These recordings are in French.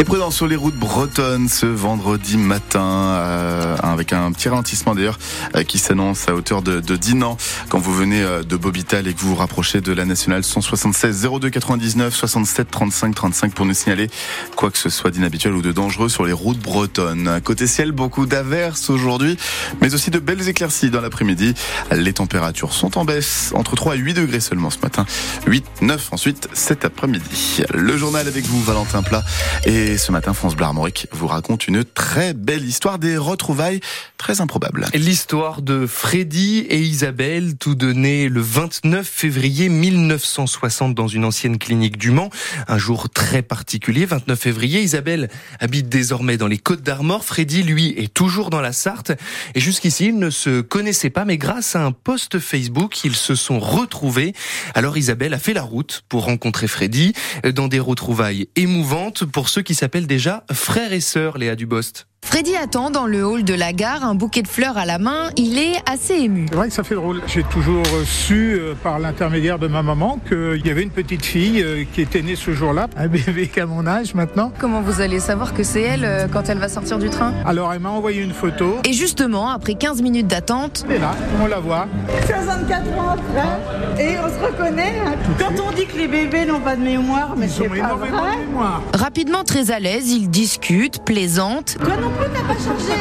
Et prudence sur les routes bretonnes ce vendredi matin, euh, avec un petit ralentissement d'ailleurs euh, qui s'annonce à hauteur de, de, Dinan quand vous venez euh, de Bobital et que vous vous rapprochez de la nationale 176 02 99 67 35 35 pour nous signaler quoi que ce soit d'inhabituel ou de dangereux sur les routes bretonnes. Côté ciel, beaucoup d'averses aujourd'hui, mais aussi de belles éclaircies dans l'après-midi. Les températures sont en baisse, entre 3 et 8 degrés seulement ce matin, 8, 9 ensuite cet après-midi. Le journal avec vous, Valentin Plat et et ce matin, France Bleu vous raconte une très belle histoire des retrouvailles très improbables. L'histoire de Freddy et Isabelle, tout donné le 29 février 1960 dans une ancienne clinique du Mans. Un jour très particulier, 29 février. Isabelle habite désormais dans les Côtes d'Armor. Freddy, lui, est toujours dans la Sarthe. Et jusqu'ici, ils ne se connaissaient pas, mais grâce à un post Facebook, ils se sont retrouvés. Alors Isabelle a fait la route pour rencontrer Freddy dans des retrouvailles émouvantes pour ceux qui s'appelle déjà Frère et Sœur, Léa Dubost. Freddy attend dans le hall de la gare, un bouquet de fleurs à la main. Il est assez ému. C'est vrai que ça fait drôle. J'ai toujours su euh, par l'intermédiaire de ma maman qu'il y avait une petite fille euh, qui était née ce jour-là, un bébé qu'à mon âge maintenant. Comment vous allez savoir que c'est elle euh, quand elle va sortir du train? Alors elle m'a envoyé une photo. Et justement, après 15 minutes d'attente, elle est là, on la voit. 64 ans après, et on se reconnaît. Hein. Quand on dit que les bébés n'ont pas de mémoire, mais c'est pas vrai. Mémoire. Rapidement très à l'aise, ils discutent, plaisantent. Toi non plus, t'as pas changé.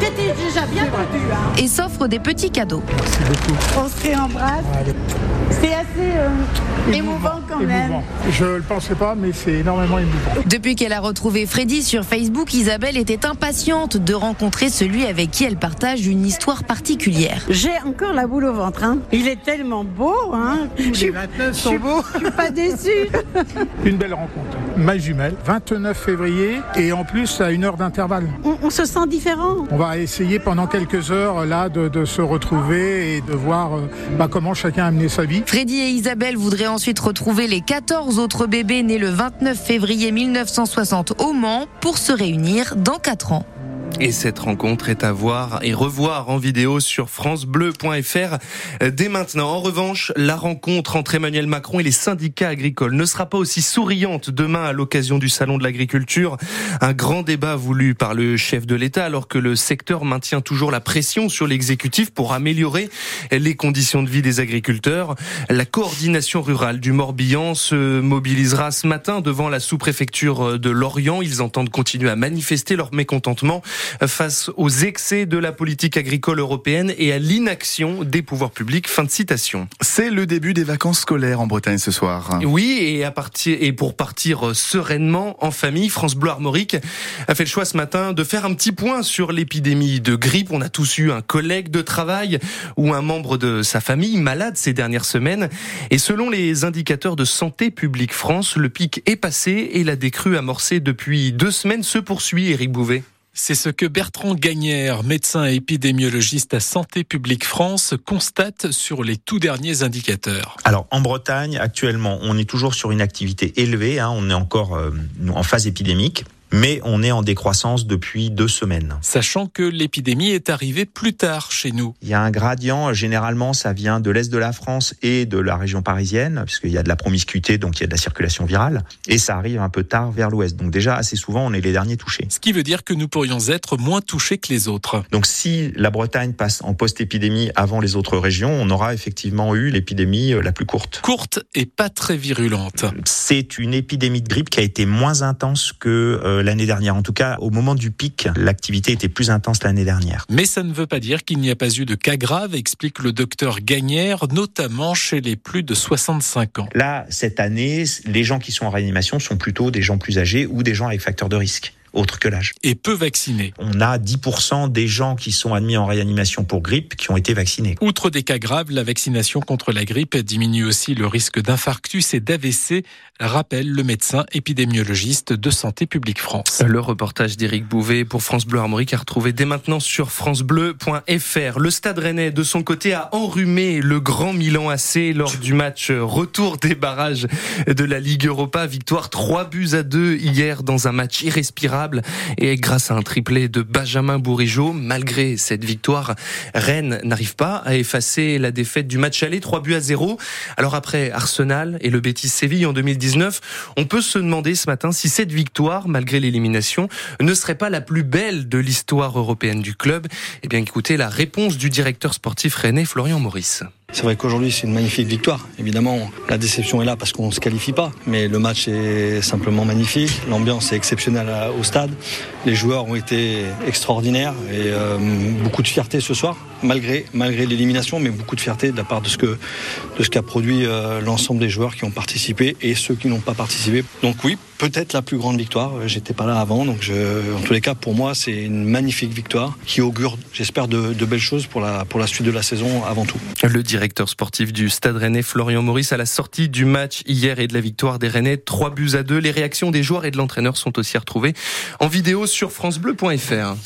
T'étais déjà bien perdu. Hein. Et s'offrent des petits cadeaux. Merci beaucoup. On se réembrasse. C'est assez euh, émouvant quand même. Émouvant. Je le pensais pas, mais c'est énormément émouvant. Depuis qu'elle a retrouvé Freddy sur Facebook, Isabelle était impatiente de rencontrer celui avec qui elle partage une histoire particulière. J'ai encore la boule au ventre. Hein. Il est tellement beau. Hein. Les 29 sont beaux. Je suis pas déçue. une belle rencontre. Ma jumelle, 29 février, et en plus à une heure d'intervalle. On, on, se sent différent. On va essayer pendant quelques heures là de, de se retrouver et de voir bah, comment chacun a mené sa vie. Freddy et Isabelle voudraient ensuite retrouver les 14 autres bébés nés le 29 février 1960 au Mans pour se réunir dans 4 ans. Et cette rencontre est à voir et revoir en vidéo sur francebleu.fr dès maintenant. En revanche, la rencontre entre Emmanuel Macron et les syndicats agricoles ne sera pas aussi souriante demain à l'occasion du salon de l'agriculture. Un grand débat voulu par le chef de l'État alors que le secteur maintient toujours la pression sur l'exécutif pour améliorer les conditions de vie des agriculteurs. La coordination rurale du Morbihan se mobilisera ce matin devant la sous-préfecture de Lorient. Ils entendent continuer à manifester leur mécontentement face aux excès de la politique agricole européenne et à l'inaction des pouvoirs publics. Fin de citation. C'est le début des vacances scolaires en Bretagne ce soir. Oui, et à partir et pour partir sereinement en famille, France Bleu Armorique a fait le choix ce matin de faire un petit point sur l'épidémie de grippe. On a tous eu un collègue de travail ou un membre de sa famille malade ces dernières semaines. Et selon les indicateurs de Santé publique France, le pic est passé et la décrue amorcée depuis deux semaines se poursuit. Éric Bouvet. C'est ce que Bertrand Gagnère, médecin et épidémiologiste à Santé publique France, constate sur les tout derniers indicateurs. Alors en Bretagne, actuellement, on est toujours sur une activité élevée, hein, on est encore euh, en phase épidémique mais on est en décroissance depuis deux semaines. Sachant que l'épidémie est arrivée plus tard chez nous. Il y a un gradient, généralement ça vient de l'Est de la France et de la région parisienne, puisqu'il y a de la promiscuité, donc il y a de la circulation virale, et ça arrive un peu tard vers l'Ouest. Donc déjà, assez souvent, on est les derniers touchés. Ce qui veut dire que nous pourrions être moins touchés que les autres. Donc si la Bretagne passe en post-épidémie avant les autres régions, on aura effectivement eu l'épidémie euh, la plus courte. Courte et pas très virulente. C'est une épidémie de grippe qui a été moins intense que euh, l'année dernière. En tout cas, au moment du pic, l'activité était plus intense l'année dernière. Mais ça ne veut pas dire qu'il n'y a pas eu de cas graves, explique le docteur Gagnère, notamment chez les plus de 65 ans. Là, cette année, les gens qui sont en réanimation sont plutôt des gens plus âgés ou des gens avec facteurs de risque autre que l'âge. Et peu vaccinés. On a 10% des gens qui sont admis en réanimation pour grippe qui ont été vaccinés. Outre des cas graves, la vaccination contre la grippe diminue aussi le risque d'infarctus et d'AVC, rappelle le médecin épidémiologiste de Santé publique France. Le reportage d'Éric Bouvet pour France Bleu Armorique a retrouvé dès maintenant sur francebleu.fr. Le Stade Rennais, de son côté, a enrhumé le Grand Milan AC lors du match retour des barrages de la Ligue Europa. Victoire 3 buts à 2 hier dans un match irrespirable et grâce à un triplé de Benjamin Bourigeau, malgré cette victoire, Rennes n'arrive pas à effacer la défaite du match aller 3 buts à 0. Alors après Arsenal et le Betis Séville en 2019, on peut se demander ce matin si cette victoire, malgré l'élimination, ne serait pas la plus belle de l'histoire européenne du club. Eh bien écoutez la réponse du directeur sportif rennais Florian Maurice. C'est vrai qu'aujourd'hui c'est une magnifique victoire. Évidemment, la déception est là parce qu'on ne se qualifie pas, mais le match est simplement magnifique. L'ambiance est exceptionnelle au stade. Les joueurs ont été extraordinaires et euh, beaucoup de fierté ce soir, malgré malgré l'élimination, mais beaucoup de fierté de la part de ce que qu'a produit euh, l'ensemble des joueurs qui ont participé et ceux qui n'ont pas participé. Donc oui, peut-être la plus grande victoire. J'étais pas là avant, donc en tous les cas pour moi c'est une magnifique victoire qui augure, j'espère, de, de, belles choses pour la pour la suite de la saison avant tout. Le directeur sportif du Stade Rennais, Florian Maurice, à la sortie du match hier et de la victoire des Rennais, 3 buts à 2. Les réactions des joueurs et de l'entraîneur sont aussi retrouvées en vidéo sur francebleu.fr.